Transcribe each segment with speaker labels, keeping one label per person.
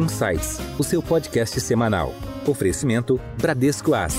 Speaker 1: Insights, o seu podcast semanal. Oferecimento Bradesco Asset.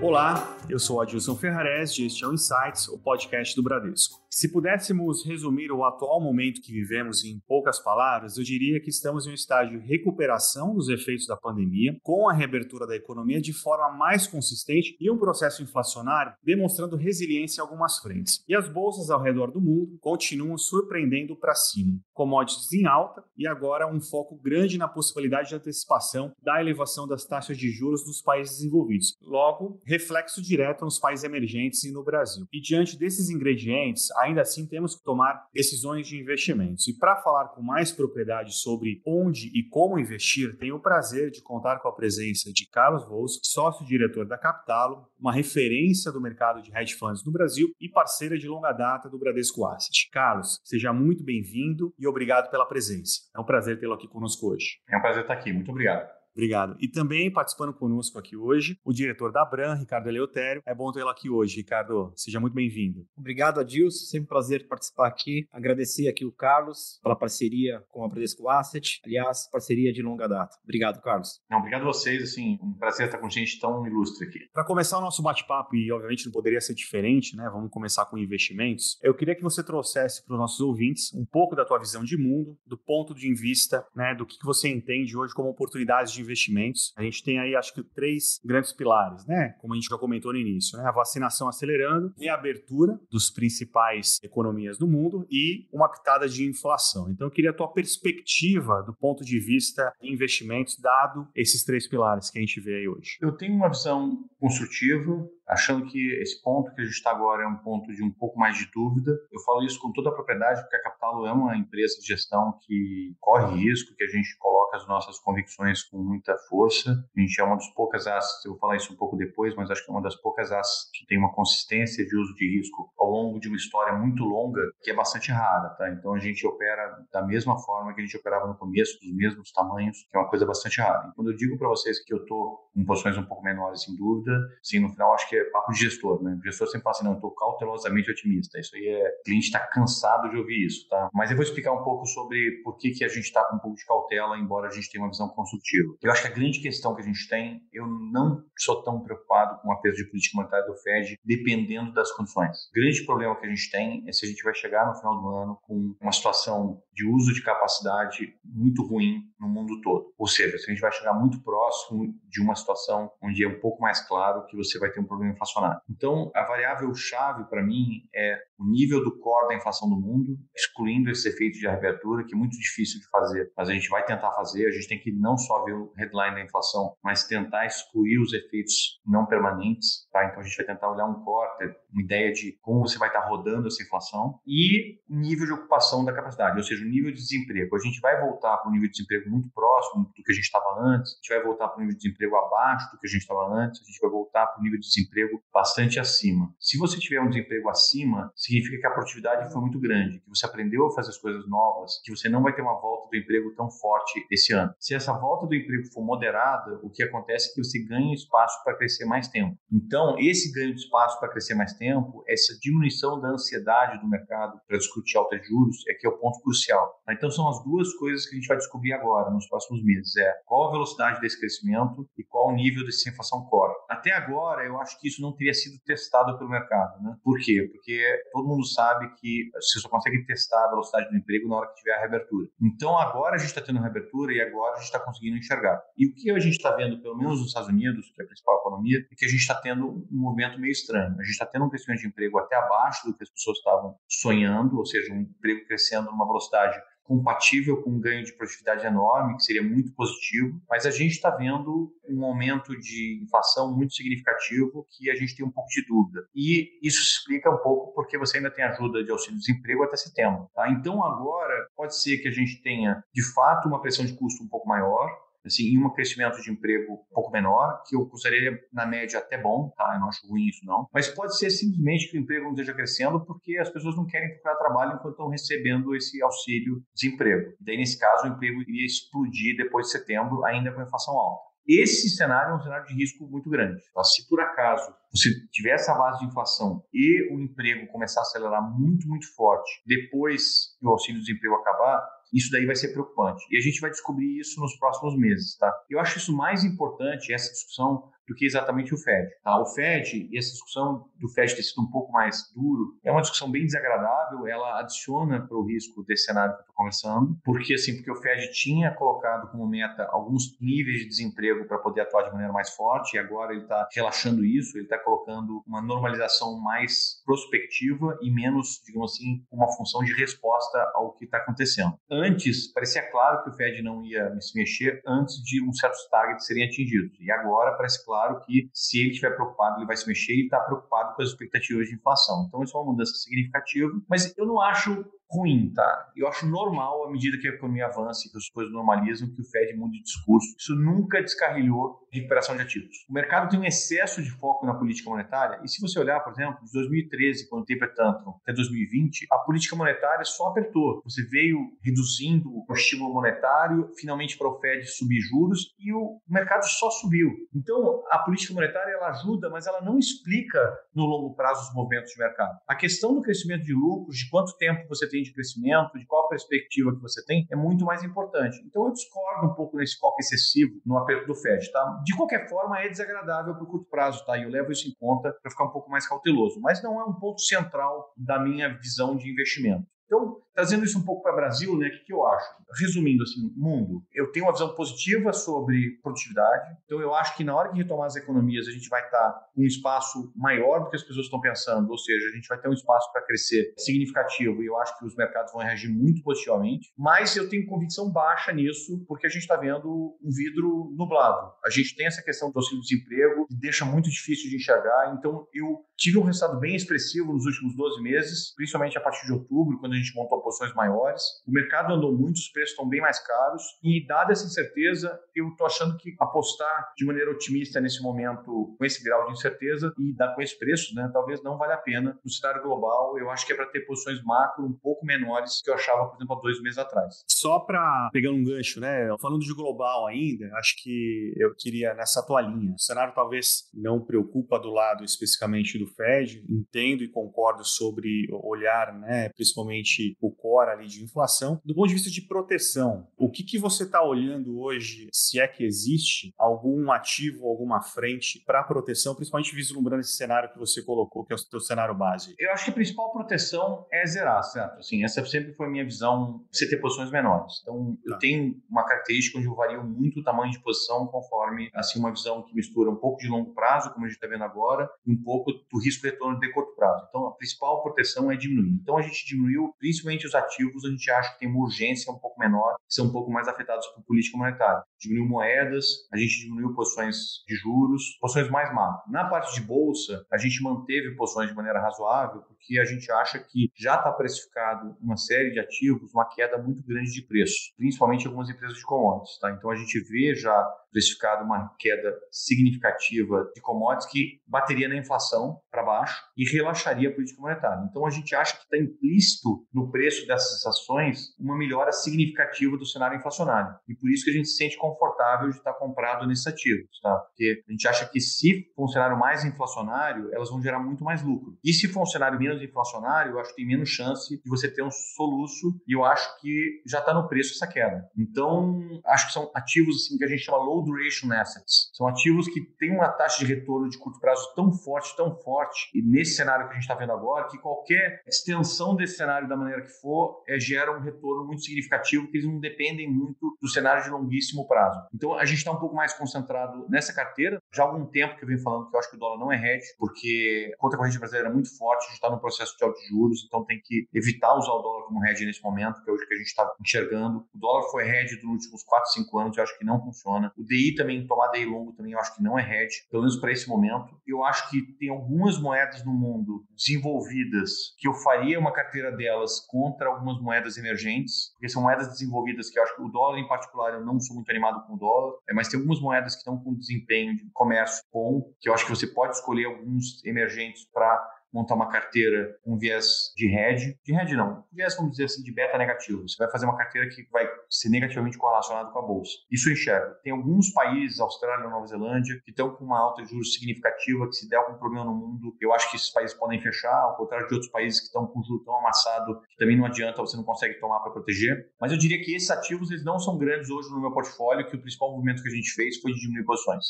Speaker 2: Olá, eu sou Adilson Ferrarese e este é o Insights, o podcast do Bradesco. Se pudéssemos resumir o atual momento que vivemos em poucas palavras, eu diria que estamos em um estágio de recuperação dos efeitos da pandemia, com a reabertura da economia de forma mais consistente e um processo inflacionário demonstrando resiliência em algumas frentes. E as bolsas ao redor do mundo continuam surpreendendo para cima. Commodities em alta e agora um foco grande na possibilidade de antecipação da elevação das taxas de juros dos países desenvolvidos. Logo, reflexo direto nos países emergentes e no Brasil. E diante desses ingredientes, ainda assim temos que tomar decisões de investimentos. E para falar com mais propriedade sobre onde e como investir, tenho o prazer de contar com a presença de Carlos Vos, sócio-diretor da Capitalo, uma referência do mercado de hedge funds no Brasil e parceira de longa data do Bradesco Asset. Carlos, seja muito bem-vindo e obrigado pela presença. É um prazer tê-lo aqui conosco hoje.
Speaker 3: É um prazer estar aqui. Muito obrigado.
Speaker 2: Obrigado. E também participando conosco aqui hoje, o diretor da Bran, Ricardo Eleutério. É bom tê-lo aqui hoje, Ricardo. Seja muito bem-vindo.
Speaker 4: Obrigado, Adilson. Sempre um prazer participar aqui. Agradecer aqui o Carlos pela parceria com a Bradesco Asset. Aliás, parceria de longa data. Obrigado, Carlos.
Speaker 3: Não, obrigado a vocês. Assim, um prazer estar com gente tão ilustre aqui.
Speaker 2: Para começar o nosso bate-papo, e obviamente não poderia ser diferente, né? Vamos começar com investimentos. Eu queria que você trouxesse para os nossos ouvintes um pouco da tua visão de mundo, do ponto de vista, né, do que você entende hoje como oportunidades de investimentos. A gente tem aí, acho que, três grandes pilares, né? Como a gente já comentou no início, né? A vacinação acelerando, reabertura dos principais economias do mundo e uma pitada de inflação. Então, eu queria a tua perspectiva do ponto de vista de investimentos, dado esses três pilares que a gente vê aí hoje.
Speaker 3: Eu tenho uma visão construtiva, achando que esse ponto que a gente está agora é um ponto de um pouco mais de dúvida. Eu falo isso com toda a propriedade, porque a Capital é uma empresa de gestão que corre risco, que a gente coloca as nossas convicções com muita força. A gente é uma das poucas assets, eu vou falar isso um pouco depois, mas acho que é uma das poucas assets que tem uma consistência de uso de risco ao longo de uma história muito longa, que é bastante rara, tá? Então a gente opera da mesma forma que a gente operava no começo, dos mesmos tamanhos, que é uma coisa bastante rara. E quando eu digo para vocês que eu estou com posições um pouco menores, sem dúvida, sim, no final acho que papo de gestor, né? O gestor sempre fala assim, não, estou cautelosamente otimista. Isso aí é, o cliente está cansado de ouvir isso, tá? Mas eu vou explicar um pouco sobre por que, que a gente está com um pouco de cautela, embora a gente tenha uma visão construtiva. Eu acho que a grande questão que a gente tem, eu não sou tão preocupado com a peso de política monetária do Fed, dependendo das condições. O grande problema que a gente tem é se a gente vai chegar no final do ano com uma situação de uso de capacidade muito ruim no mundo todo. Ou seja, se a gente vai chegar muito próximo de uma situação onde é um pouco mais claro que você vai ter um problema inflacionário. Então, a variável chave para mim é o nível do core da inflação do mundo, excluindo esse efeito de reabertura, que é muito difícil de fazer, mas a gente vai tentar fazer. A gente tem que não só ver o headline da inflação, mas tentar excluir os efeitos não permanentes. Tá? Então, a gente vai tentar olhar um core, ter uma ideia de como você vai estar rodando essa inflação e nível de ocupação da capacidade, ou seja, o nível de desemprego. A gente vai voltar para um nível de desemprego muito próximo do que a gente estava antes, a gente vai voltar para um nível de desemprego abaixo do que a gente estava antes, a gente vai voltar para um nível de desemprego bastante acima. Se você tiver um desemprego acima, significa que a produtividade foi muito grande, que você aprendeu a fazer as coisas novas, que você não vai ter uma volta do emprego tão forte esse ano. Se essa volta do emprego for moderada, o que acontece é que você ganha espaço para crescer mais tempo. Então, esse ganho de espaço para crescer mais tempo, essa diminuição da ansiedade do mercado para discutir alta de juros, é que é o ponto crucial. Então, são as duas coisas que a gente vai descobrir agora, nos próximos meses. É qual a velocidade desse crescimento e qual o nível dessa inflação core. Até agora, eu acho que isso não teria sido testado pelo mercado. Né? Por quê? Porque todo mundo sabe que você só consegue testar a velocidade do emprego na hora que tiver a reabertura. Então, agora a gente está tendo a reabertura e agora a gente está conseguindo enxergar. E o que a gente está vendo, pelo menos nos Estados Unidos, que é a principal economia, é que a gente está tendo um movimento meio estranho. A gente está tendo um crescimento de emprego até abaixo do que as pessoas estavam sonhando, ou seja, um emprego crescendo numa velocidade compatível com um ganho de produtividade enorme, que seria muito positivo, mas a gente está vendo um aumento de inflação muito significativo que a gente tem um pouco de dúvida. E isso explica um pouco porque você ainda tem ajuda de auxílio-desemprego até setembro. Tá? Então, agora, pode ser que a gente tenha, de fato, uma pressão de custo um pouco maior, assim, e um crescimento de emprego um pouco menor, que eu consideraria na média até bom, tá? Eu não acho ruim isso não. Mas pode ser simplesmente que o emprego não esteja crescendo porque as pessoas não querem procurar trabalho enquanto estão recebendo esse auxílio desemprego. Daí nesse caso o emprego iria explodir depois de setembro, ainda com a inflação alta. Esse cenário é um cenário de risco muito grande. Então, se por acaso você tiver essa base de inflação e o emprego começar a acelerar muito, muito forte depois que o auxílio-desemprego acabar, isso daí vai ser preocupante. E a gente vai descobrir isso nos próximos meses, tá? Eu acho isso mais importante, essa discussão, do que exatamente o Fed. Tá? O Fed, e essa discussão do Fed ter sido um pouco mais duro, é uma discussão bem desagradável, ela adiciona para o risco desse cenário que eu estou conversando, porque assim, porque o Fed tinha colocado como meta alguns níveis de desemprego para poder atuar de maneira mais forte, e agora ele está relaxando isso, ele está colocando uma normalização mais prospectiva e menos, digamos assim, uma função de resposta ao que está acontecendo. Antes, parecia claro que o Fed não ia se mexer antes de um certos targets serem atingidos, e agora parece claro claro que se ele estiver preocupado, ele vai se mexer e está preocupado com as expectativas de inflação. Então, isso é uma mudança significativa, mas eu não acho ruim, tá? Eu acho normal, à medida que a economia avança e que as coisas normalizam, que o Fed mude de discurso. Isso nunca descarrilhou recuperação de ativos. O mercado tem um excesso de foco na política monetária, e se você olhar, por exemplo, de 2013, quando teve a Tantrum, até 2020, a política monetária só apertou. Você veio reduzindo o estímulo monetário, finalmente para o Fed subir juros, e o mercado só subiu. Então, a política monetária ela ajuda, mas ela não explica no longo prazo os movimentos de mercado. A questão do crescimento de lucros, de quanto tempo você tem de crescimento, de qual perspectiva que você tem, é muito mais importante. Então eu discordo um pouco nesse foco excessivo no aperto do Fed, tá? De qualquer forma, é desagradável para o curto prazo, tá? E eu levo isso em conta para ficar um pouco mais cauteloso, mas não é um ponto central da minha visão de investimento. Então, trazendo isso um pouco para o Brasil, né, o que, que, eu acho? Resumindo, assim, mundo, eu tenho uma visão positiva sobre produtividade, então eu acho que na hora de retomar as economias, a gente vai estar tá com um espaço maior do que as pessoas estão pensando, ou seja, a gente vai ter um espaço para crescer significativo e eu acho que os mercados vão reagir muito positivamente, mas eu tenho convicção baixa nisso, porque a gente está vendo um vidro nublado. A gente tem essa questão do auxílio-desemprego, que deixa muito difícil de enxergar, então eu tive um resultado bem expressivo nos últimos 12 meses, principalmente a partir de outubro, quando a gente montou posições maiores. O mercado andou muito, os preços estão bem mais caros e, dada essa incerteza, eu estou achando que apostar de maneira otimista nesse momento, com esse grau de incerteza e dar com esse preço, né, talvez não valha a pena. No cenário global, eu acho que é para ter posições macro um pouco menores que eu achava, por exemplo, há dois meses atrás.
Speaker 2: Só para pegar um gancho, né, falando de global ainda, acho que eu queria nessa tua linha. O cenário talvez não preocupa do lado especificamente do Fed, entendo e concordo sobre olhar, né, principalmente o core ali de inflação. Do ponto de vista de proteção, o que, que você está olhando hoje, se é que existe algum ativo, alguma frente para proteção, principalmente vislumbrando esse cenário que você colocou, que é o seu cenário base?
Speaker 3: Eu acho que a principal proteção é zerar, certo? Assim, essa sempre foi a minha visão, você ter posições menores. Então, tá. eu tenho uma característica onde eu vario muito o tamanho de posição conforme, assim, uma visão que mistura um pouco de longo prazo, como a gente está vendo agora, e um pouco do risco retorno de curto prazo. Então, a principal proteção é diminuir. Então, a gente diminuiu principalmente os ativos, a gente acha que tem uma urgência um pouco menor, são um pouco mais afetados por política monetária. Diminuiu moedas, a gente diminuiu posições de juros, posições mais macro. Na parte de bolsa, a gente manteve posições de maneira razoável, porque a gente acha que já está precificado uma série de ativos, uma queda muito grande de preço, principalmente algumas empresas de commodities. Tá? Então a gente vê já precificado uma queda significativa de commodities que bateria na inflação para baixo e relaxaria a política monetária. Então a gente acha que está implícito no preço dessas ações uma melhora significativa do cenário inflacionário. E por isso que a gente se sente confortável de estar comprado nesses ativos, tá? Porque a gente acha que se for um cenário mais inflacionário, elas vão gerar muito mais lucro. E se for um cenário menos inflacionário, eu acho que tem menos chance de você ter um soluço e eu acho que já está no preço essa queda. Então, acho que são ativos assim que a gente chama low duration assets. São ativos que têm uma taxa de retorno de curto prazo tão forte, tão forte, e nesse cenário que a gente está vendo agora, que qualquer extensão desse cenário da maneira que for, é, gera um retorno muito significativo, que eles não dependem muito do cenário de longuíssimo prazo. Então, a gente está um pouco mais concentrado nessa carteira. Já há algum tempo que eu venho falando que eu acho que o dólar não é hedge, porque a conta corrente brasileira é muito forte, a gente está no processo de altos juros, então tem que evitar usar o dólar como hedge nesse momento, que é hoje que a gente está enxergando. O dólar foi hedge nos últimos 4, 5 anos, eu acho que não funciona. O DI também, tomar DI longo também, eu acho que não é hedge, pelo menos para esse momento. Eu acho que tem algumas moedas no mundo desenvolvidas que eu faria uma carteira delas contra algumas moedas emergentes, porque são moedas desenvolvidas que eu acho que o dólar em particular eu não sou muito animado com o dólar, é, mas tem algumas moedas que estão com desempenho de comércio bom, que eu acho que você pode escolher alguns emergentes para montar uma carteira com viés de hedge, de hedge não, viés vamos dizer assim de beta negativo. Você vai fazer uma carteira que vai ser negativamente correlacionada com a bolsa. Isso eu enxergo. Tem alguns países, Austrália, Nova Zelândia, que estão com uma alta de juros significativa, que se der algum problema no mundo, eu acho que esses países podem fechar, ao contrário de outros países que estão com juros tão amassado, que também não adianta, você não consegue tomar para proteger. Mas eu diria que esses ativos eles não são grandes hoje no meu portfólio, que o principal movimento que a gente fez foi de diminuir posições.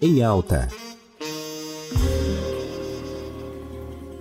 Speaker 1: Em alta.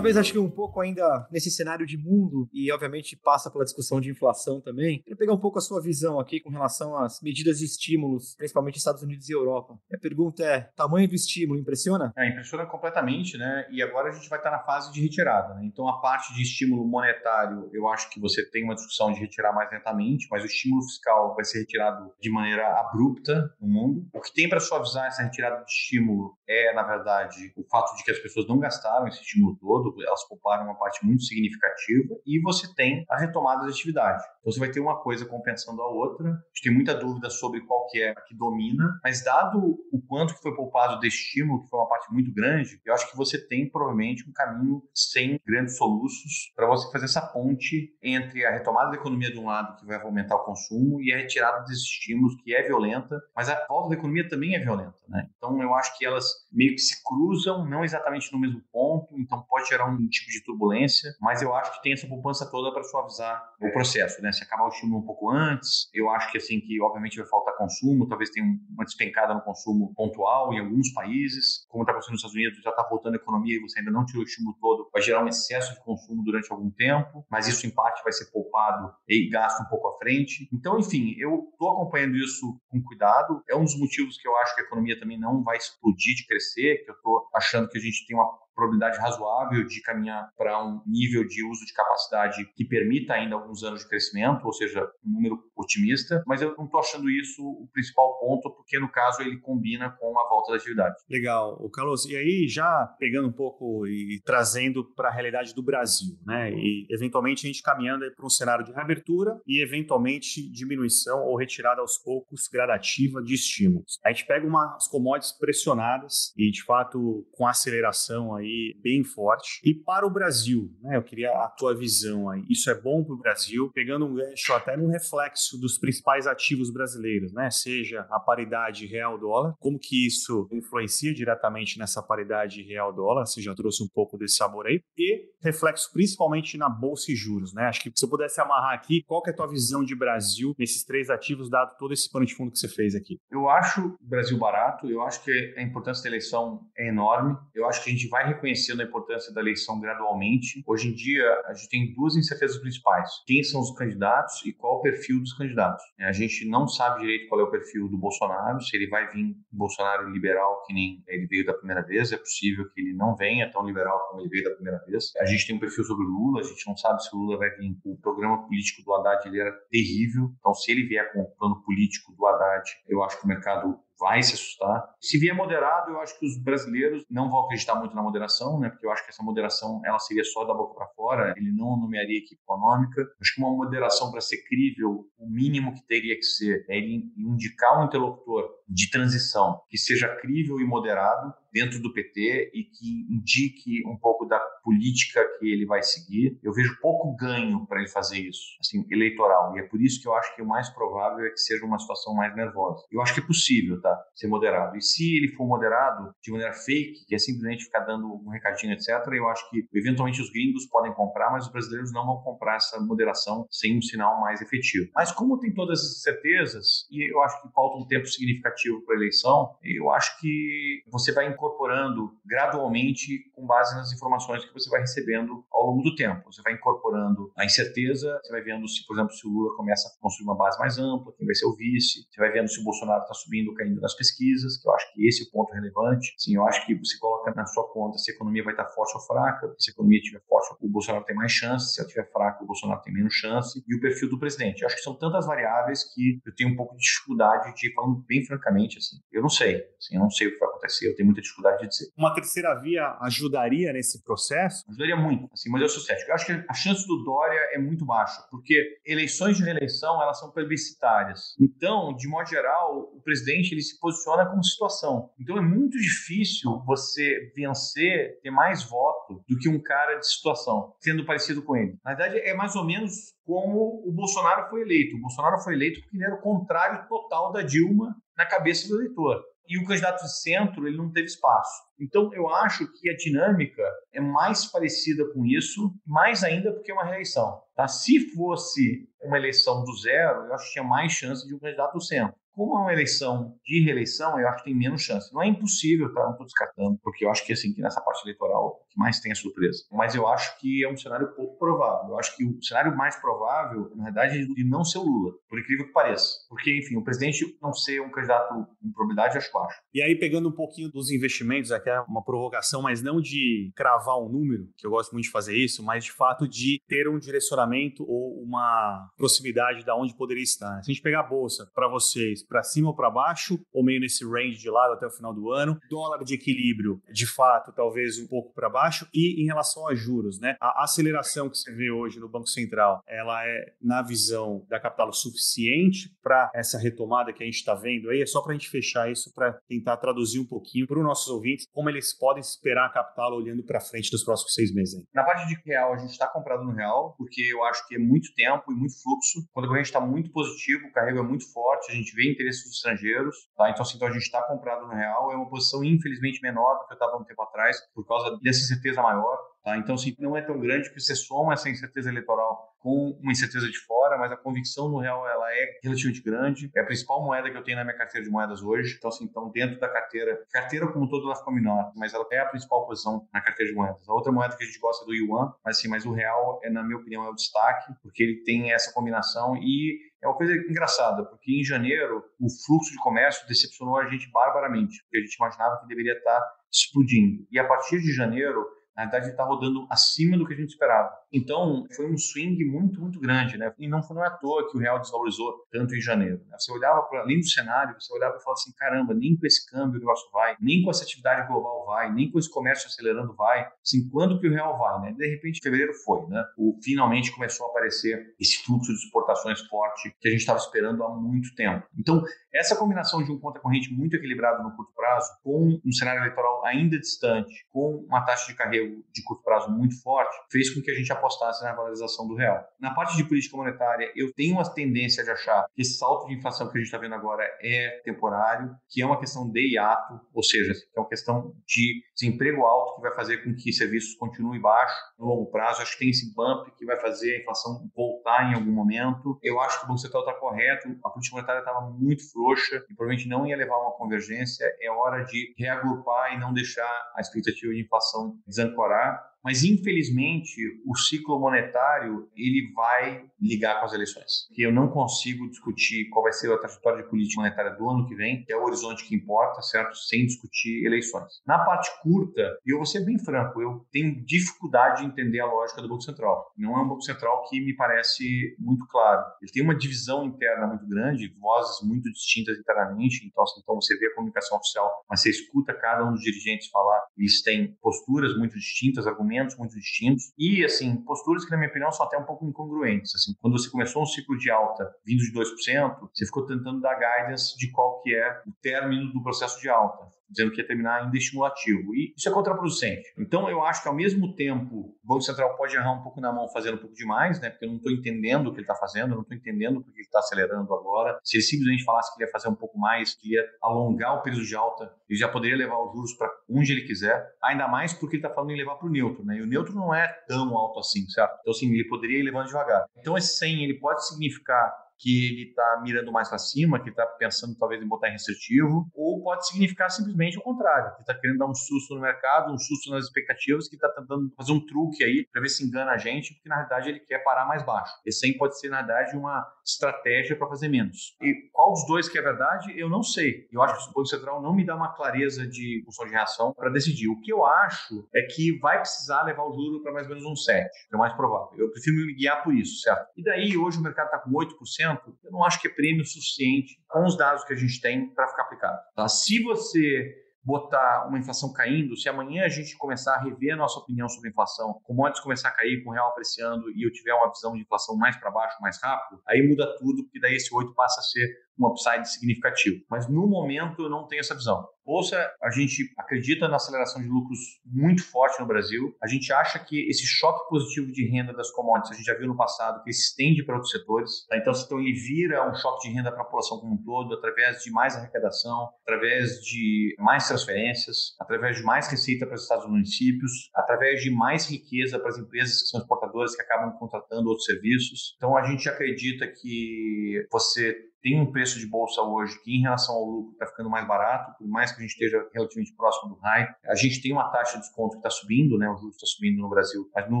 Speaker 4: Talvez acho que um pouco ainda nesse cenário de mundo, e obviamente passa pela discussão de inflação também, queria pegar um pouco a sua visão aqui com relação às medidas de estímulos, principalmente Estados Unidos e Europa. A pergunta é: tamanho do estímulo impressiona?
Speaker 3: É, impressiona completamente, né? E agora a gente vai estar na fase de retirada, né? Então a parte de estímulo monetário, eu acho que você tem uma discussão de retirar mais lentamente, mas o estímulo fiscal vai ser retirado de maneira abrupta no mundo. O que tem para suavizar essa retirada de estímulo é, na verdade, o fato de que as pessoas não gastaram esse estímulo todo elas pouparam uma parte muito significativa, e você tem a retomada da atividade. Então você vai ter uma coisa compensando a outra. A gente tem muita dúvida sobre qual que é a que domina, mas dado o quanto que foi poupado de estímulo, que foi uma parte muito grande, eu acho que você tem provavelmente um caminho sem grandes soluços para você fazer essa ponte entre a retomada da economia de um lado, que vai aumentar o consumo, e a retirada desses estímulos, que é violenta, mas a volta da economia também é violenta. Né? Então eu acho que elas meio que se cruzam, não exatamente no mesmo ponto, então pode gerar um tipo de turbulência, mas eu acho que tem essa poupança toda para suavizar o processo, né? Se acabar o estímulo um pouco antes, eu acho que assim que obviamente vai faltar consumo, talvez tenha uma despencada no consumo pontual em alguns países, como está acontecendo nos Estados Unidos, já está voltando a economia e você ainda não tirou o estímulo todo, vai gerar um excesso de consumo durante algum tempo, mas isso em parte vai ser poupado e gasto um pouco à frente. Então, enfim, eu estou acompanhando isso com cuidado. É um dos motivos que eu acho que a economia também não vai explodir de crescer, que eu estou achando que a gente tem uma probabilidade razoável de caminhar para um nível de uso de capacidade que permita ainda alguns anos de crescimento, ou seja, um número otimista, mas eu não estou achando isso o principal ponto, porque no caso ele combina com a volta da atividade.
Speaker 2: Legal, o Carlos, e aí já pegando um pouco e trazendo para a realidade do Brasil, né? E eventualmente a gente caminhando para um cenário de reabertura e eventualmente diminuição ou retirada aos poucos gradativa de estímulos. A gente pega umas commodities pressionadas e de fato com aceleração aí aí bem forte. E para o Brasil, né, eu queria a tua visão aí. Isso é bom para o Brasil, pegando um gancho até no reflexo dos principais ativos brasileiros, né? Seja a paridade real-dólar, como que isso influencia diretamente nessa paridade real-dólar, você já trouxe um pouco desse sabor aí, e reflexo principalmente na bolsa e juros, né? Acho que se eu pudesse amarrar aqui, qual que é a tua visão de Brasil nesses três ativos, dado todo esse pano de fundo que você fez aqui?
Speaker 3: Eu acho Brasil barato, eu acho que a importância da eleição é enorme, eu acho que a gente vai reconhecendo a importância da eleição gradualmente. Hoje em dia, a gente tem duas incertezas principais: quem são os candidatos e qual o perfil dos candidatos. É, a gente não sabe direito qual é o perfil do Bolsonaro, se ele vai vir Bolsonaro liberal, que nem ele veio da primeira vez, é possível que ele não venha tão liberal como ele veio da primeira vez. A gente tem um perfil sobre o Lula, a gente não sabe se o Lula vai vir. O programa político do Haddad ele era terrível, então se ele vier com o plano político do Haddad, eu acho que o mercado vai se assustar. Se vier moderado, eu acho que os brasileiros não vão acreditar muito na moderação, né? Porque eu acho que essa moderação ela seria só da boca para fora, ele não nomearia equipe econômica. Acho que uma moderação para ser crível, o mínimo que teria que ser é ele indicar um interlocutor de transição que seja crível e moderado dentro do PT e que indique um pouco da política que ele vai seguir. Eu vejo pouco ganho para ele fazer isso, assim, eleitoral. E é por isso que eu acho que o mais provável é que seja uma situação mais nervosa. Eu acho que é possível, tá? Ser moderado. E se ele for moderado de maneira fake, que é simplesmente ficar dando um recadinho, etc., eu acho que eventualmente os gringos podem comprar, mas os brasileiros não vão comprar essa moderação sem um sinal mais efetivo. Mas como tem todas essas certezas, e eu acho que falta um tempo significativo para a eleição, eu acho que você vai incorporando gradualmente com base nas informações que você vai recebendo ao longo do tempo. Você vai incorporando a incerteza, você vai vendo se, por exemplo, se o Lula começa a construir uma base mais ampla, quem vai ser o vice, você vai vendo se o Bolsonaro está subindo ou caindo nas pesquisas, que eu acho que esse é o ponto relevante. Sim, eu acho que você coloca na sua conta se a economia vai estar forte ou fraca, se a economia estiver forte, o Bolsonaro tem mais chance, se ela estiver fraca, o Bolsonaro tem menos chance, e o perfil do presidente. Eu acho que são tantas variáveis que eu tenho um pouco de dificuldade de, falando bem francamente, assim, eu não sei, assim, eu não sei o que vai acontecer, eu tenho muita dificuldade de dizer.
Speaker 2: Uma terceira via ajudaria nesse processo?
Speaker 3: Ajudaria muito, assim, mas eu sou cético. Eu acho que a chance do Dória é muito baixa, porque eleições de reeleição, elas são plebiscitárias. Então, de modo geral, o presidente ele se posiciona como situação. Então é muito difícil você vencer, ter mais voto do que um cara de situação, sendo parecido com ele. Na verdade, é mais ou menos como o Bolsonaro foi eleito. O Bolsonaro foi eleito porque ele era o contrário total da Dilma na cabeça do eleitor e o candidato de centro ele não teve espaço. Então eu acho que a dinâmica é mais parecida com isso, mais ainda porque é uma reeleição. Tá? Se fosse uma eleição do zero, eu acho que tinha mais chance de um candidato do centro. Como é uma eleição de reeleição, eu acho que tem menos chance. Não é impossível, tá? Não estou descartando, porque eu acho que assim que nessa parte eleitoral que mais tem a surpresa. Mas eu acho que é um cenário pouco provável. Eu acho que o cenário mais provável, na verdade, é de não ser o Lula, por incrível que pareça. Porque, enfim, o presidente não ser um candidato em probabilidade, acho acho.
Speaker 2: E aí, pegando um pouquinho dos investimentos, aqui é uma provocação, mas não de cravar um número, que eu gosto muito de fazer isso, mas de fato de ter um direcionamento ou uma proximidade da onde poderia estar. Se a gente pegar a bolsa para vocês, para cima ou para baixo, ou meio nesse range de lado até o final do ano, dólar de equilíbrio, de fato, talvez um pouco para baixo e em relação a juros, né? A aceleração que você vê hoje no Banco Central, ela é, na visão da capital, suficiente para essa retomada que a gente está vendo aí? É só para a gente fechar isso, para tentar traduzir um pouquinho para os nossos ouvintes como eles podem esperar a capital olhando para frente dos próximos seis meses. Aí.
Speaker 3: Na parte de real, a gente está comprado no real, porque eu acho que é muito tempo e muito fluxo. Quando a corrente está muito positivo, o carrego é muito forte, a gente vê interesses estrangeiros, tá? Então, assim, então a gente está comprado no real, é uma posição infelizmente menor do que eu estava um tempo atrás, por causa desse incerteza maior. Tá? Então, assim, não é tão grande que você soma essa incerteza eleitoral com uma incerteza de fora, mas a convicção no real ela é relativamente grande. É a principal moeda que eu tenho na minha carteira de moedas hoje. Então, assim, então dentro da carteira, carteira como todo ela ficou menor, mas ela é a principal posição na carteira de moedas. A outra moeda que a gente gosta é do yuan, mas assim, mas o real é na minha opinião é o destaque, porque ele tem essa combinação e é uma coisa engraçada, porque em janeiro o fluxo de comércio decepcionou a gente barbaramente, porque a gente imaginava que deveria estar explodindo. E a partir de janeiro, na verdade, está rodando acima do que a gente esperava. Então, foi um swing muito, muito grande, né? E não foi não é à toa que o real desvalorizou tanto em janeiro. Né? Você olhava para além do cenário, você olhava e falava assim: caramba, nem com esse câmbio o negócio vai, nem com essa atividade global vai, nem com esse comércio acelerando vai. Assim, quando que o real vai, né? De repente, fevereiro foi, né? O, finalmente começou a aparecer esse fluxo de exportações forte que a gente estava esperando há muito tempo. Então, essa combinação de um conta corrente muito equilibrado no curto prazo, com um cenário eleitoral ainda distante, com uma taxa de de curto prazo muito forte, fez com que a gente apostasse na valorização do real. Na parte de política monetária, eu tenho uma tendência de achar que esse salto de inflação que a gente está vendo agora é temporário, que é uma questão de hiato, ou seja, que é uma questão de desemprego alto que vai fazer com que serviços continuem baixos no longo prazo. Acho que tem esse bump que vai fazer a inflação voltar em algum momento. Eu acho que o Banco Central está correto, a política monetária estava muito frouxa e provavelmente não ia levar a uma convergência. É hora de reagrupar e não deixar a expectativa de inflação desancorar ancorar mas infelizmente o ciclo monetário ele vai ligar com as eleições. Que eu não consigo discutir qual vai ser a trajetória de política monetária do ano que vem, que é o horizonte que importa, certo? Sem discutir eleições. Na parte curta, eu vou ser bem franco, eu tenho dificuldade de entender a lógica do Banco Central. Não é um Banco Central que me parece muito claro. Ele tem uma divisão interna muito grande, vozes muito distintas internamente, então, assim, então você vê a comunicação oficial, mas você escuta cada um dos dirigentes falar, eles têm posturas muito distintas, argumentos argumentos muito distintos e, assim, posturas que, na minha opinião, são até um pouco incongruentes. Assim, quando você começou um ciclo de alta vindo de 2%, você ficou tentando dar guidance de qual que é o término do processo de alta dizendo que ia terminar ainda estimulativo. E isso é contraproducente. Então, eu acho que, ao mesmo tempo, o Banco Central pode errar um pouco na mão fazendo um pouco demais, né? porque eu não estou entendendo o que ele está fazendo, eu não estou entendendo por que ele está acelerando agora. Se ele simplesmente falasse que ele ia fazer um pouco mais, que ia alongar o período de alta, ele já poderia levar os juros para onde ele quiser, ainda mais porque ele está falando em levar para o neutro. Né? E o neutro não é tão alto assim, certo? Então, assim, ele poderia ir levando devagar. Então, esse 100 ele pode significar que ele está mirando mais para cima, que está pensando talvez em botar em restritivo, ou pode significar simplesmente o contrário, que está querendo dar um susto no mercado, um susto nas expectativas, que está tentando fazer um truque aí para ver se engana a gente, porque na verdade ele quer parar mais baixo. Esse aí pode ser, na verdade, uma estratégia para fazer menos. E qual dos dois que é verdade, eu não sei. Eu acho que o Banco Central não me dá uma clareza de função de reação para decidir. O que eu acho é que vai precisar levar o juro para mais ou menos um 7, é o mais provável. Eu prefiro me guiar por isso, certo? E daí, hoje o mercado está com 8%, eu não acho que é prêmio suficiente com os dados que a gente tem para ficar aplicado. Tá? Se você botar uma inflação caindo, se amanhã a gente começar a rever a nossa opinião sobre a inflação, commodities começar a cair, com o real apreciando e eu tiver uma visão de inflação mais para baixo, mais rápido, aí muda tudo, porque daí esse 8 passa a ser um upside significativo. Mas no momento eu não tenho essa visão. Bolsa, a gente acredita na aceleração de lucros muito forte no Brasil. A gente acha que esse choque positivo de renda das commodities, a gente já viu no passado, que estende para outros setores. Tá? Então, então, ele vira um choque de renda para a população como um todo, através de mais arrecadação, através de mais transferências, através de mais receita para os estados e municípios, através de mais riqueza para as empresas que são exportadoras que acabam contratando outros serviços. Então, a gente acredita que você tem um preço de bolsa hoje que, em relação ao lucro, está ficando mais barato, por mais que a gente esteja relativamente próximo do high. A gente tem uma taxa de desconto que está subindo, né? o juros está subindo no Brasil, mas no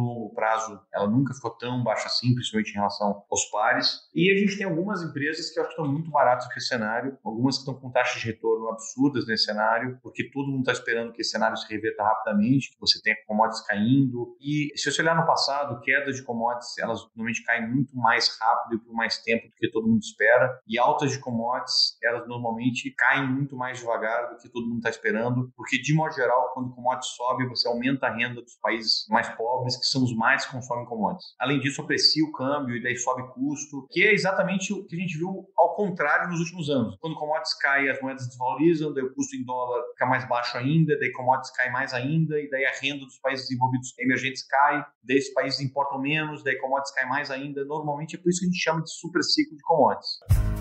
Speaker 3: longo prazo ela nunca ficou tão baixa assim, principalmente em relação aos pares. E a gente tem algumas empresas que eu acho que estão muito baratas nesse cenário, algumas que estão com taxas de retorno absurdas nesse cenário, porque todo mundo está esperando que esse cenário se reverta rapidamente, que você tenha commodities caindo. E se você olhar no passado, quedas de commodities, elas normalmente caem muito mais rápido e por mais tempo do que todo mundo espera e altas de commodities, elas normalmente caem muito mais devagar do que todo mundo está esperando, porque de modo geral, quando o commodity sobe, você aumenta a renda dos países mais pobres, que são os mais que consomem commodities. Além disso, aprecia o câmbio e daí sobe custo, que é exatamente o que a gente viu ao contrário nos últimos anos. Quando commodities caem, as moedas desvalorizam, daí o custo em dólar fica mais baixo ainda, daí commodities caem mais ainda, e daí a renda dos países desenvolvidos emergentes cai, daí esses países importam menos, daí commodities caem mais ainda. Normalmente é por isso que a gente chama de super ciclo de commodities.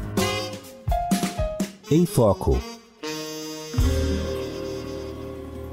Speaker 1: Em Foco.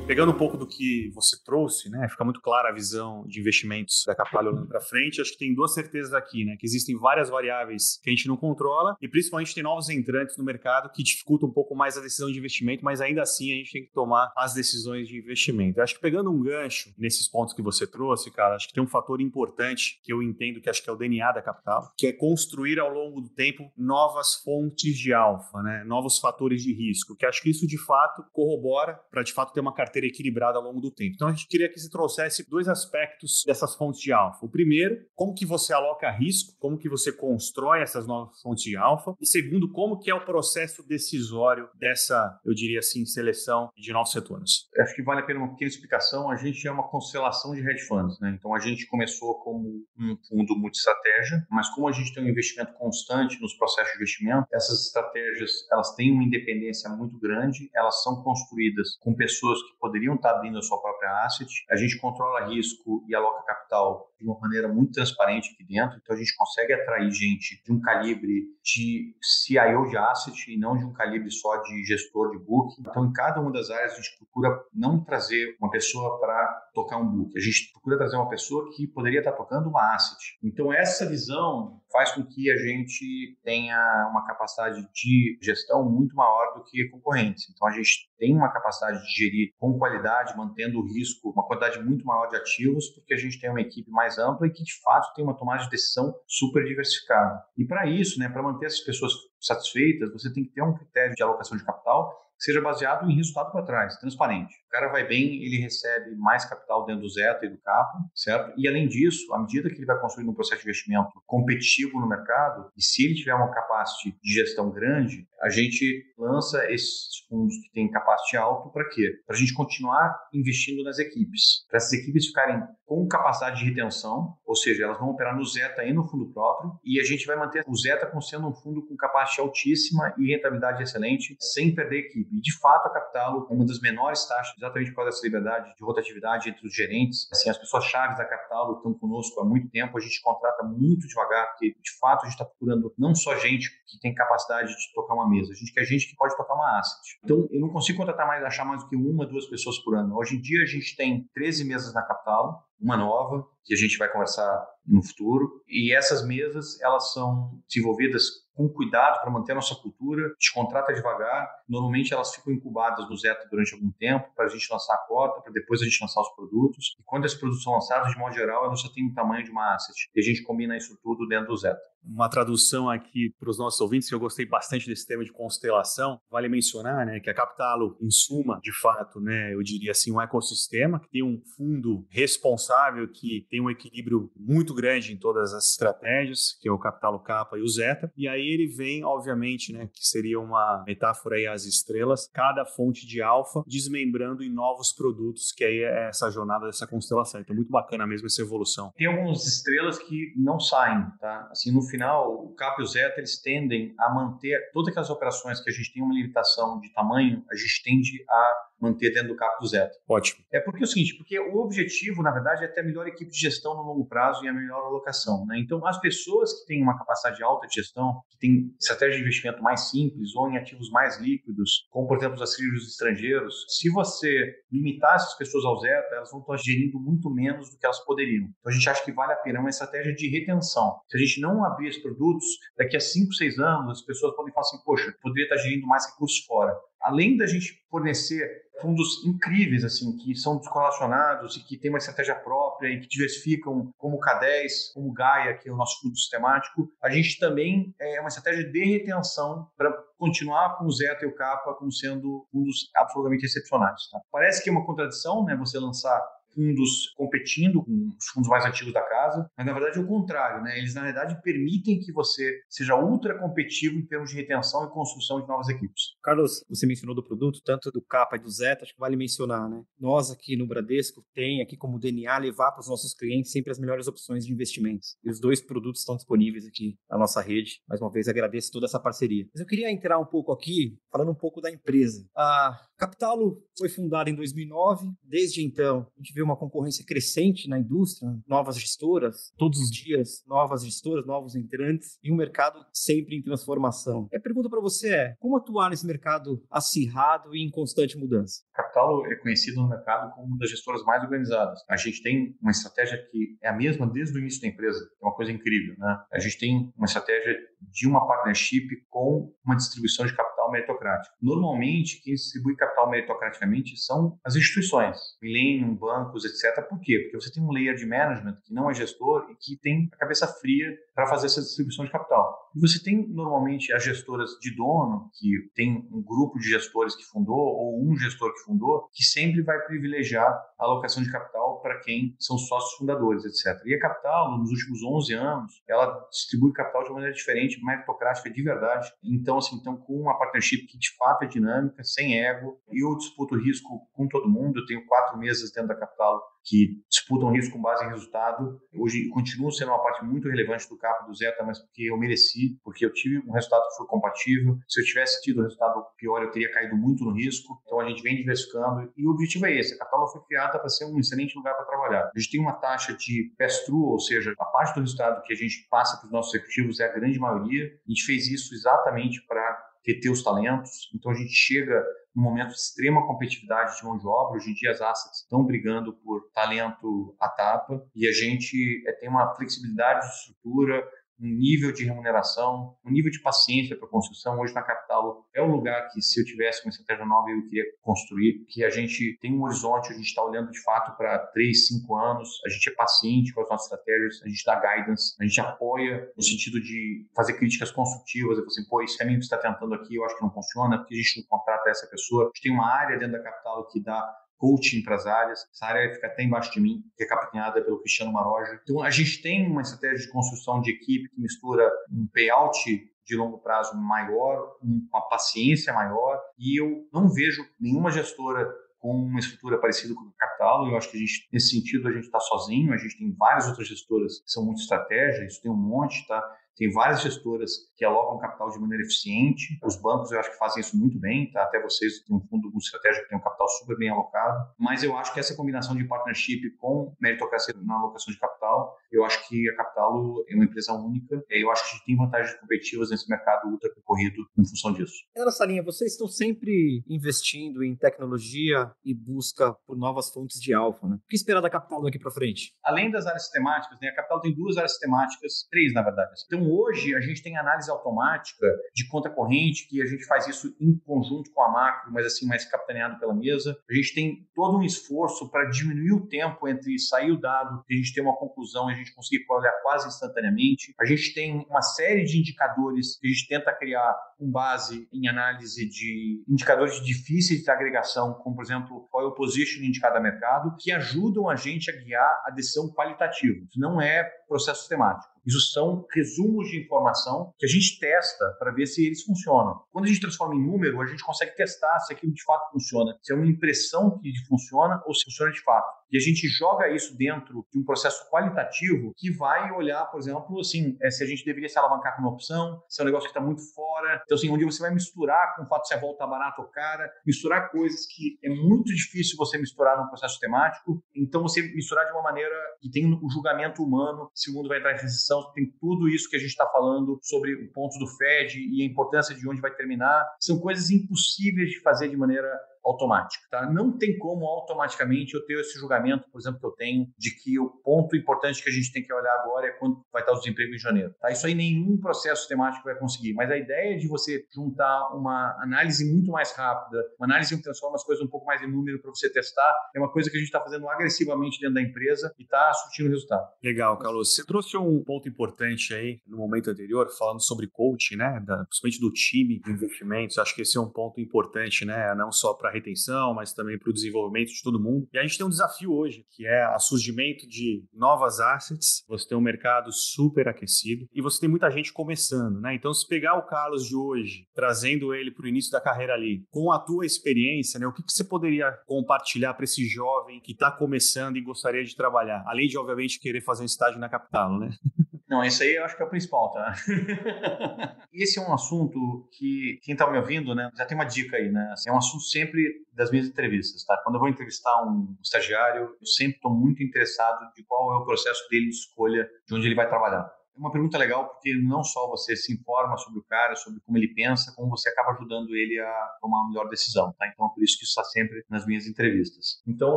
Speaker 2: Pegando um pouco do que você trouxe, né, fica muito clara a visão de investimentos da Capital olhando para frente. Acho que tem duas certezas aqui, né, que existem várias variáveis que a gente não controla e principalmente tem novos entrantes no mercado que dificultam um pouco mais a decisão de investimento, mas ainda assim a gente tem que tomar as decisões de investimento. Acho que pegando um gancho nesses pontos que você trouxe, cara, acho que tem um fator importante que eu entendo que acho que é o DNA da Capital, que é construir ao longo do tempo novas fontes de alfa, né, novos fatores de risco, que acho que isso de fato corrobora para de fato ter uma carteira carteira equilibrada ao longo do tempo. Então a gente queria que você trouxesse dois aspectos dessas fontes de alfa. O primeiro, como que você aloca risco, como que você constrói essas novas fontes de alfa. E segundo, como que é o processo decisório dessa, eu diria assim, seleção de novos setores.
Speaker 3: Acho que vale a pena uma pequena explicação. A gente é uma constelação de hedge funds, né? Então a gente começou como um fundo multi-estratégia, mas como a gente tem um investimento constante nos processos de investimento, essas estratégias elas têm uma independência muito grande, elas são construídas com pessoas que poderiam estar abrindo a sua própria asset. A gente controla risco e aloca capital de uma maneira muito transparente aqui dentro, então a gente consegue atrair gente de um calibre de CIO de asset e não de um calibre só de gestor de book. Então, em cada uma das áreas, a gente procura não trazer uma pessoa para tocar um book, a gente procura trazer uma pessoa que poderia estar tocando uma asset. Então, essa visão faz com que a gente tenha uma capacidade de gestão muito maior do que concorrentes. Então, a gente tem uma capacidade de gerir com qualidade, mantendo o risco, uma quantidade muito maior de ativos, porque a gente tem uma equipe mais ampla e que, de fato, tem uma tomada de decisão super diversificada. E para isso, né, para manter essas pessoas satisfeitas, você tem que ter um critério de alocação de capital que seja baseado em resultado para trás, transparente. Cara vai bem, ele recebe mais capital dentro do Zeta e do Capa, certo? E além disso, à medida que ele vai construindo um processo de investimento competitivo no mercado, e se ele tiver uma capacidade de gestão grande, a gente lança esses fundos que têm capacidade alto para quê? Para a gente continuar investindo nas equipes, para essas equipes ficarem com capacidade de retenção, ou seja, elas vão operar no Zeta e no fundo próprio, e a gente vai manter o Zeta como sendo um fundo com capacidade altíssima e rentabilidade excelente, sem perder equipe. E de fato, a Capital é uma das menores taxas, exatamente por causa dessa liberdade de rotatividade entre os gerentes. Assim, as pessoas chaves da Capital estão conosco há muito tempo, a gente contrata muito devagar, porque de fato a gente está procurando não só gente que tem capacidade de tocar uma mesa, a gente quer gente que pode tocar uma asset. Então, eu não consigo contratar mais, achar mais do que uma, duas pessoas por ano. Hoje em dia, a gente tem 13 mesas na Capital, uma nova, que a gente vai conversar no futuro. E essas mesas, elas são desenvolvidas com cuidado para manter a nossa cultura, a gente contrata devagar. Normalmente elas ficam incubadas no Zeta durante algum tempo para a gente lançar a cota, para depois a gente lançar os produtos. E quando esses produtos são lançados, de modo geral, elas só têm o tamanho de uma asset. E a gente combina isso tudo dentro do Zeta
Speaker 2: uma tradução aqui para os nossos ouvintes, que eu gostei bastante desse tema de constelação. Vale mencionar né, que a Capitalo, em suma, de fato, né, eu diria assim, um ecossistema que tem um fundo responsável, que tem um equilíbrio muito grande em todas as estratégias, que é o Capital Capa e o Zeta. E aí ele vem, obviamente, né, que seria uma metáfora aí às estrelas, cada fonte de alfa desmembrando em novos produtos, que aí é essa jornada dessa constelação. Então, muito bacana mesmo essa evolução.
Speaker 3: Tem algumas estrelas que não saem, tá? Assim, no final, o Cap e o Zeta, eles tendem a manter todas aquelas operações que a gente tem uma limitação de tamanho, a gente tende a manter dentro do capo do Zeta.
Speaker 2: Ótimo.
Speaker 3: É porque é o seguinte, porque o objetivo, na verdade, é ter a melhor equipe de gestão no longo prazo e a melhor alocação. Né? Então, as pessoas que têm uma capacidade alta de gestão, que têm estratégia de investimento mais simples ou em ativos mais líquidos, como, por exemplo, os ativos estrangeiros, se você limitar essas pessoas ao Zeta, elas vão estar gerindo muito menos do que elas poderiam. Então, a gente acha que vale a pena uma estratégia de retenção. Se a gente não abrir esses produtos, daqui a 5, 6 anos, as pessoas podem falar assim, poxa, poderia estar gerindo mais recursos fora além da gente fornecer fundos incríveis, assim, que são descorrelacionados e que têm uma estratégia própria e que diversificam, como o K10, como o Gaia, que é o nosso fundo sistemático, a gente também é uma estratégia de retenção para continuar com o Zeta e o Kappa como sendo fundos absolutamente excepcionais. Tá? Parece que é uma contradição, né, você lançar fundos competindo com os fundos mais antigos da casa, mas na verdade é o contrário, né? Eles na verdade permitem que você seja ultra competitivo em termos de retenção e construção de novas equipes.
Speaker 4: Carlos, você mencionou do produto, tanto do Capa e do Zeta, acho que vale mencionar, né? Nós aqui no Bradesco tem aqui como DNA levar para os nossos clientes sempre as melhores opções de investimentos. E os dois produtos estão disponíveis aqui na nossa rede. Mais uma vez agradeço toda essa parceria. Mas eu queria entrar um pouco aqui falando um pouco da empresa. A Capitalo foi fundada em 2009. Desde então, a gente vê uma concorrência crescente na indústria, novas gestoras, todos os dias, novas gestoras, novos entrantes e um mercado sempre em transformação. A pergunta para você é: como atuar nesse mercado acirrado e em constante mudança?
Speaker 3: Capital é conhecido no mercado como uma das gestoras mais organizadas. A gente tem uma estratégia que é a mesma desde o início da empresa, é uma coisa incrível, né? A gente tem uma estratégia de uma partnership com uma distribuição de capital meritocrático. Normalmente, quem distribui capital meritocraticamente são as instituições, Millennium, bancos, etc. Por quê? Porque você tem um layer de management que não é gestor e que tem a cabeça fria para fazer essa distribuição de capital. E você tem normalmente as gestoras de dono, que tem um grupo de gestores que fundou ou um gestor que fundou, que sempre vai privilegiar a alocação de capital para quem são sócios fundadores, etc. E a Capital, nos últimos 11 anos, ela distribui capital de uma maneira diferente, meritocrática de verdade. Então, assim, então com uma partnership que de fato é dinâmica, sem ego, eu disputo risco com todo mundo. Eu tenho quatro mesas dentro da Capital que disputam risco com base em resultado. Hoje continuo sendo uma parte muito relevante do capa do Zeta, mas porque eu mereci, porque eu tive um resultado que foi compatível. Se eu tivesse tido um resultado pior, eu teria caído muito no risco. Então a gente vem diversificando e o objetivo é esse. A Capital foi criada para ser um excelente lugar para trabalhar. A gente tem uma taxa de pass-through, ou seja, a parte do resultado que a gente passa para os nossos executivos é a grande maioria. A gente fez isso exatamente para reter os talentos. Então a gente chega num momento de extrema competitividade de mão de obra. Hoje em dia as assets estão brigando por talento à tapa e a gente é, tem uma flexibilidade de estrutura, um nível de remuneração, um nível de paciência para construção. Hoje na capital é o lugar que, se eu tivesse uma estratégia nova, eu queria construir, que a gente tem um horizonte, a gente está olhando de fato para três, cinco anos, a gente é paciente com as nossas estratégias, a gente dá guidance, a gente apoia no sentido de fazer críticas construtivas, eu assim, pô, isso caminho que você está tentando aqui, eu acho que não funciona, porque a gente não contrata essa pessoa. A gente tem uma área dentro da capital que dá coaching para as áreas. Essa área fica até embaixo de mim, que é capitaneada pelo Cristiano Maroja. Então, a gente tem uma estratégia de construção de equipe que mistura um payout de longo prazo maior, uma paciência maior, e eu não vejo nenhuma gestora com uma estrutura parecida com a Capital. Eu acho que a gente, nesse sentido, a gente está sozinho. A gente tem várias outras gestoras que são muito estratégia, isso tem um monte, tá? Tem várias gestoras que alocam capital de maneira eficiente. Os bancos eu acho que fazem isso muito bem, tá? Até vocês têm um fundo de estratégia que tem um capital super bem alocado. Mas eu acho que essa combinação de partnership com meritocracia na alocação de capital, eu acho que a Capital é uma empresa única. Eu acho que a gente tem vantagens competitivas nesse mercado ultra concorrido em função disso.
Speaker 4: Nessa linha, vocês estão sempre investindo em tecnologia e busca por novas fontes de alfa, né? O que esperar da Capital daqui para frente?
Speaker 3: Além das áreas temáticas, né? A Capital tem duas áreas temáticas, três na verdade. Então hoje a gente tem análise automática de conta corrente, que a gente faz isso em conjunto com a macro, mas assim mais capitaneado pela mesa. A gente tem todo um esforço para diminuir o tempo entre sair o dado e a gente ter uma conclusão a gente conseguir olhar quase instantaneamente. A gente tem uma série de indicadores que a gente tenta criar com base em análise de indicadores difíceis de agregação, como, por exemplo, qual é o positioning de cada mercado, que ajudam a gente a guiar a decisão qualitativa. Isso não é processo temático. Isso são resumos de informação que a gente testa para ver se eles funcionam. Quando a gente transforma em número, a gente consegue testar se aquilo de fato funciona, se é uma impressão que funciona ou se funciona de fato. E a gente joga isso dentro de um processo qualitativo que vai olhar, por exemplo, assim, é, se a gente deveria se alavancar com uma opção, se é um negócio que está muito fora. Então, assim, onde você vai misturar com o fato se a volta barata ou cara, misturar coisas que é muito difícil você misturar num processo temático. Então, você misturar de uma maneira que tem o julgamento humano, se o mundo vai entrar em recessão, tem tudo isso que a gente está falando sobre o ponto do Fed e a importância de onde vai terminar. São coisas impossíveis de fazer de maneira automática. Tá? Não tem como automaticamente eu ter esse julgamento, por exemplo, que eu tenho de que o ponto importante que a gente tem que olhar agora é quando vai estar o desemprego em janeiro. Tá? Isso aí nenhum processo sistemático vai conseguir, mas a ideia de você juntar uma análise muito mais rápida, uma análise que transforma as coisas um pouco mais em número para você testar, é uma coisa que a gente está fazendo agressivamente dentro da empresa e está surtindo resultado.
Speaker 2: Legal, Carlos. Você trouxe um ponto importante aí no momento anterior, falando sobre coaching, né? Da, principalmente do time de investimentos. Acho que esse é um ponto importante, né? Não só para retenção, mas também para o desenvolvimento de todo mundo. E a gente tem um desafio hoje, que é o surgimento de novas assets. Você tem um mercado super aquecido e você tem muita gente começando, né? Então, se pegar o Carlos de hoje, trazendo ele para o início da carreira ali, com a tua experiência, né? O que, que você poderia compartilhar para esse jovem que está começando e gostaria de trabalhar? Além de, obviamente, querer fazer um estágio na capital, né?
Speaker 3: Não, isso aí eu acho que é o principal, tá? Esse é um assunto que quem está me ouvindo, né, já tem uma dica aí, né? Assim, é um assunto sempre das minhas entrevistas, tá? Quando eu vou entrevistar um estagiário, eu sempre estou muito interessado de qual é o processo dele de escolha de onde ele vai trabalhar. É uma pergunta legal porque não só você se informa sobre o cara, sobre como ele pensa, como você acaba ajudando ele a tomar uma melhor decisão, tá? Então é por isso que isso está sempre nas minhas entrevistas. Então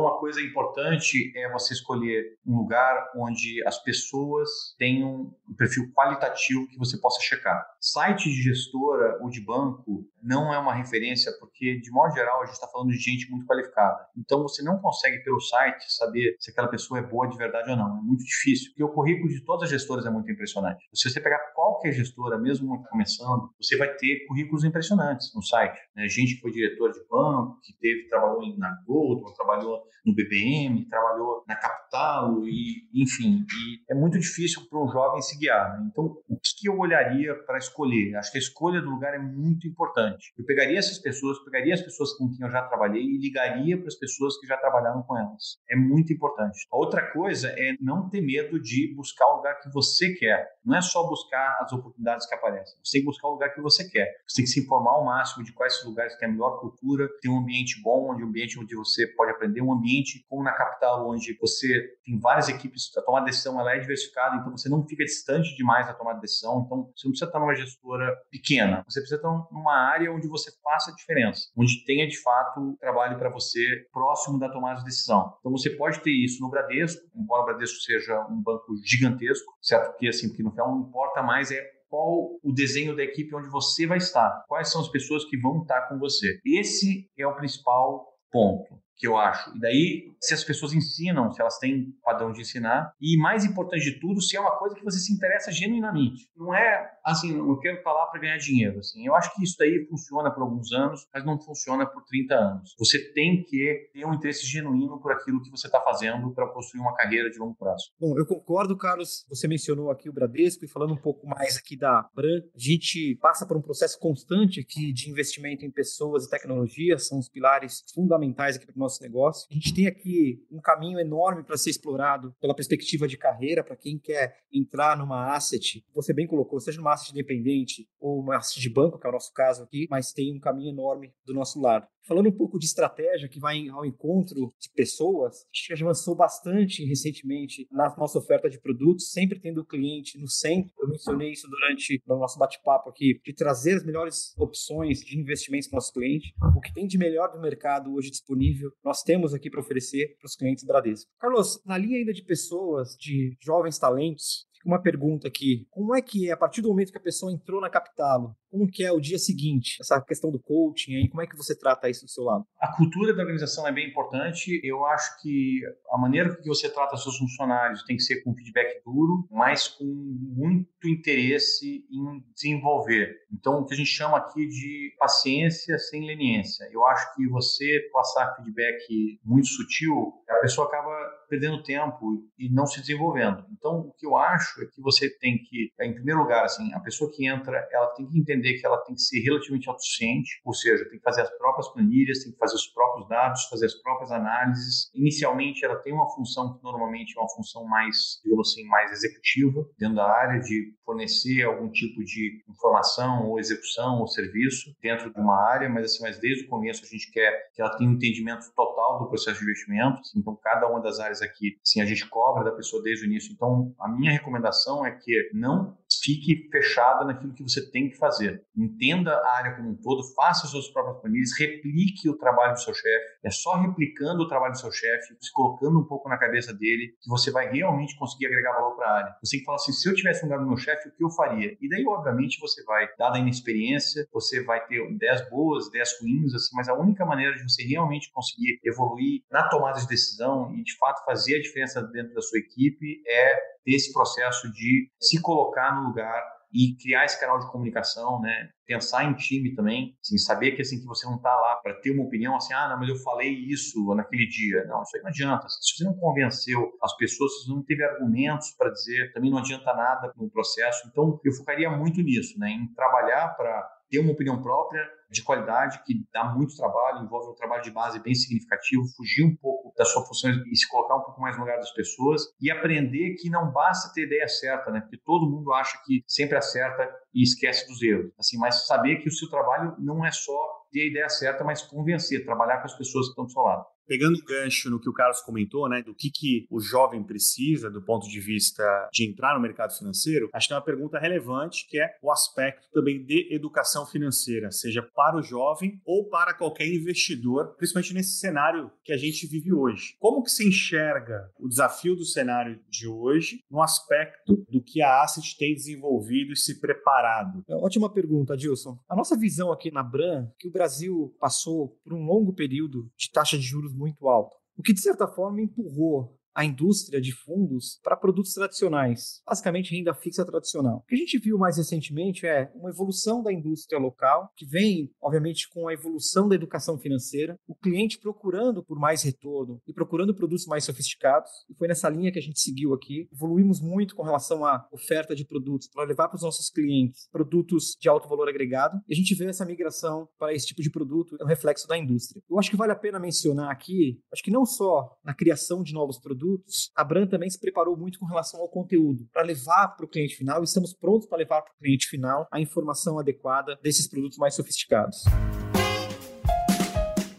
Speaker 3: uma coisa importante é você escolher um lugar onde as pessoas tenham um perfil qualitativo que você possa checar. Site de gestora ou de banco não é uma referência porque de modo geral a gente está falando de gente muito qualificada. Então você não consegue pelo site saber se aquela pessoa é boa de verdade ou não. É muito difícil. Porque o currículo de todas as gestoras é muito impressionante impressionante. Se você pegar qualquer gestora, mesmo começando, você vai ter currículos impressionantes no site. Né? Gente que foi diretor de banco, que teve, trabalhou na Goldman, trabalhou no BBM, trabalhou na Capital, e, enfim. E é muito difícil para um jovem se guiar. Né? Então, o que eu olharia para escolher? Acho que a escolha do lugar é muito importante. Eu pegaria essas pessoas, pegaria as pessoas com quem eu já trabalhei e ligaria para as pessoas que já trabalharam com elas. É muito importante. A outra coisa é não ter medo de buscar o lugar que você quer. Não é só buscar as oportunidades que aparecem. Você tem que buscar o lugar que você quer. Você tem que se informar ao máximo de quais lugares têm a melhor cultura, tem um ambiente bom, onde um ambiente onde você pode aprender, um ambiente como na capital, onde você tem várias equipes, a tomada de decisão ela é diversificada, então você não fica distante demais da tomada de decisão. Então você não precisa estar numa gestora pequena, você precisa estar numa área onde você faça a diferença, onde tenha de fato trabalho para você próximo da tomada de decisão. Então você pode ter isso no Bradesco, embora o Bradesco seja um banco gigantesco, certo? Porque assim, porque no final não importa mais é qual o desenho da equipe onde você vai estar, quais são as pessoas que vão estar com você. Esse é o principal ponto que eu acho. E daí, se as pessoas ensinam, se elas têm padrão de ensinar, e mais importante de tudo, se é uma coisa que você se interessa genuinamente. Não é assim, eu quero lá para ganhar dinheiro. Assim. Eu acho que isso daí funciona por alguns anos, mas não funciona por 30 anos. Você tem que ter um interesse genuíno por aquilo que você está fazendo para construir uma carreira de longo prazo.
Speaker 4: Bom, eu concordo, Carlos. Você mencionou aqui o Bradesco e falando um pouco mais aqui da Bran, a gente passa por um processo constante aqui de investimento em pessoas e tecnologia, são os pilares fundamentais aqui para nosso nosso negócio. A gente tem aqui um caminho enorme para ser explorado pela perspectiva de carreira, para quem quer entrar numa asset, você bem colocou, seja numa asset independente ou uma asset de banco, que é o nosso caso aqui, mas tem um caminho enorme do nosso lado. Falando um pouco de estratégia que vai ao encontro de pessoas, a gente avançou bastante recentemente na nossa oferta de produtos, sempre tendo o cliente no centro. Eu mencionei isso durante o nosso bate-papo aqui, de trazer as melhores opções de investimentos para o nosso cliente. O que tem de melhor do mercado hoje disponível, nós temos aqui para oferecer para os clientes Bradesco. Carlos, na linha ainda de pessoas, de jovens talentos, Uma pergunta aqui, como é que é, a partir do momento que a pessoa entrou na Capitalo, como que é o dia seguinte? Essa questão do coaching aí, como é que você trata isso do seu lado?
Speaker 3: A cultura da organização é bem importante. Eu acho que a maneira que você trata seus funcionários tem que ser com feedback duro, mas com muito interesse em desenvolver. Então, o que a gente chama aqui de paciência sem leniência. Eu acho que você passar feedback muito sutil, a pessoa acaba perdendo tempo e não se desenvolvendo. Então, o que eu acho é que você tem que, em primeiro lugar, assim, a pessoa que entra, ela tem que entender que ela tem que ser relativamente autossuficiente, ou seja, tem que fazer as próprias planilhas, tem que fazer os próprios dados, fazer as próprias análises. Inicialmente, ela tem uma função que normalmente é uma função mais, digamos assim, mais executiva dentro da área de fornecer algum tipo de informação ou execução ou serviço dentro de uma área, mas assim, mas desde o começo a gente quer que ela tenha um entendimento total do processo de investimento. Então, cada uma das áreas aqui, assim, a gente cobra da pessoa desde o início. Então, a minha recomendação é que não fique fechada naquilo que você tem que fazer. Entenda a área como um todo, faça as suas próprias planilhas, replique o trabalho do seu chefe. É só replicando o trabalho do seu chefe, se colocando um pouco na cabeça dele, que você vai realmente conseguir agregar valor para a área. Você tem que falar assim: se eu tivesse um lugar do meu chefe, o que eu faria? E daí, obviamente, você vai, dada a inexperiência, você vai ter 10 boas, 10 ruins, assim, mas a única maneira de você realmente conseguir evoluir na tomada de decisão e, de fato, fazer a diferença dentro da sua equipe é ter esse processo de se colocar no lugar e criar esse canal de comunicação, né? Pensar em time também, assim, saber que assim que você não está lá para ter uma opinião assim, ah, não, mas eu falei isso naquele dia. Não, isso aí não adianta. Se você não convenceu as pessoas, se você não teve argumentos para dizer, também não adianta nada no processo. Então, eu focaria muito nisso, né? Em trabalhar para ter uma opinião própria de qualidade que dá muito trabalho, envolve um trabalho de base bem significativo, fugir um pouco das suas funções e se colocar um pouco mais no lugar das pessoas e aprender que não basta ter ideia certa, né? Porque todo mundo acha que sempre acerta e esquece dos erros. Assim, mas saber que o seu trabalho não é só ter a ideia certa, mas convencer, trabalhar com as pessoas que estão do seu lado
Speaker 2: pegando o gancho no que o Carlos comentou, né, do que, que o jovem precisa do ponto de vista de entrar no mercado financeiro, acho que é uma pergunta relevante, que é o aspecto também de educação financeira, seja para o jovem ou para qualquer investidor, principalmente nesse cenário que a gente vive hoje. Como que se enxerga o desafio do cenário de hoje no aspecto do que a Asset tem desenvolvido e se preparado?
Speaker 4: É ótima pergunta, Dilson. A nossa visão aqui na Bran, que o Brasil passou por um longo período de taxa de juros muito alta. O que, de certa forma, empurrou a indústria de fundos para produtos tradicionais, basicamente renda fixa tradicional. O que a gente viu mais recentemente é uma evolução da indústria local, que vem, obviamente, com a evolução da educação financeira, o cliente procurando por mais retorno e procurando produtos mais sofisticados, e foi nessa linha que a gente seguiu aqui. Evoluímos muito com relação à oferta de produtos para levar para os nossos clientes produtos de alto valor agregado, e a gente vê essa migração para esse tipo de produto, é um reflexo da indústria. Eu acho que vale a pena mencionar aqui, acho que não só na criação de novos produtos, produtos, a Bran também se preparou muito com relação ao conteúdo, para levar para o cliente final, e estamos prontos para levar para o cliente final a informação adequada desses produtos mais sofisticados.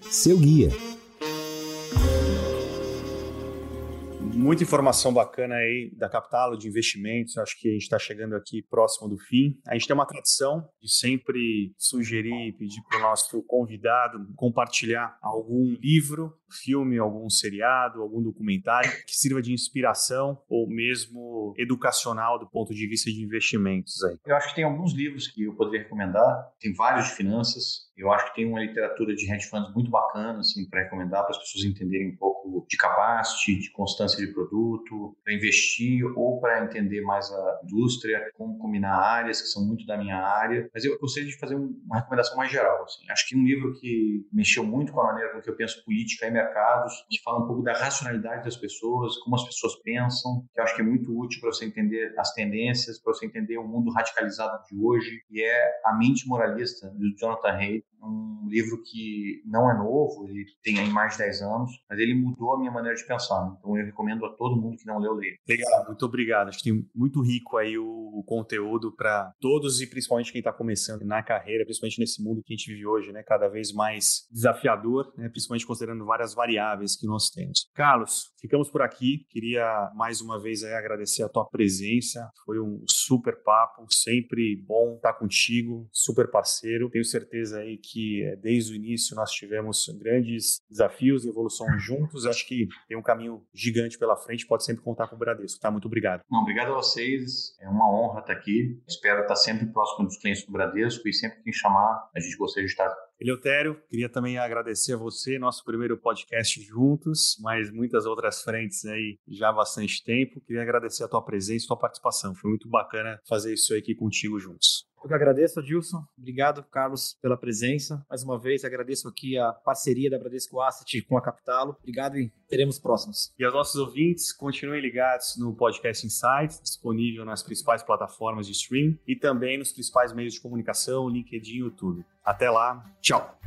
Speaker 1: Seu guia
Speaker 2: muita informação bacana aí da Capital de investimentos. Acho que a gente está chegando aqui próximo do fim. A gente tem uma tradição de sempre sugerir, pedir para o nosso convidado compartilhar algum livro, filme, algum seriado, algum documentário que sirva de inspiração ou mesmo educacional do ponto de vista de investimentos aí.
Speaker 3: Eu acho que tem alguns livros que eu poderia recomendar. Tem vários de finanças. Eu acho que tem uma literatura de hedge funds muito bacana, assim, para recomendar para as pessoas entenderem um pouco de capacity, de constância de produto, para investir ou para entender mais a indústria, como combinar áreas que são muito da minha área. Mas eu gostaria de fazer uma recomendação mais geral. Assim. Acho que um livro que mexeu muito com a maneira com que eu penso política e mercados, que fala um pouco da racionalidade das pessoas, como as pessoas pensam, que eu acho que é muito útil para você entender as tendências, para você entender o mundo radicalizado de hoje, e é A Mente Moralista, do Jonathan Haidt, um livro que não é novo, ele tem aí mais de 10 anos, mas ele mudou a minha maneira de pensar. Então eu recomendo a todo mundo que não leu ler.
Speaker 2: Legal, muito obrigado. Acho que tem muito rico aí o conteúdo para todos e principalmente quem está começando na carreira, principalmente nesse mundo que a gente vive hoje, né? Cada vez mais desafiador, né? Principalmente considerando várias poucas variáveis que nós temos. Carlos, ficamos por aqui. Queria mais uma vez agradecer a tua presença. Foi um super papo, sempre bom estar contigo, super parceiro. Tenho certeza aí que eh, desde o início nós tivemos grandes desafios e evolução juntos. Acho que tem um caminho gigante pela frente. Pode sempre contar com o Bradesco. Tá? Muito obrigado.
Speaker 3: Não, obrigado a vocês. É uma honra estar aqui. Espero estar sempre próximo dos clientes do Bradesco e sempre que chamar, a gente gostaria de estar
Speaker 2: Eleutério, queria também agradecer a você, nosso primeiro podcast juntos, mas muitas outras frentes aí já há bastante tempo. Queria agradecer a tua presença, tua participação. Foi muito bacana fazer isso aqui contigo juntos.
Speaker 4: Eu que agradeço, Adilson. Obrigado, Carlos, pela presença. Mais uma vez, agradeço aqui a parceria da Bradesco Asset com a Capitalo. Obrigado e teremos próximos.
Speaker 2: E aos nossos ouvintes, continuem ligados no Podcast Insights, disponível nas principais plataformas de stream e também nos principais meios de comunicação, LinkedIn e YouTube. Até lá, tchau!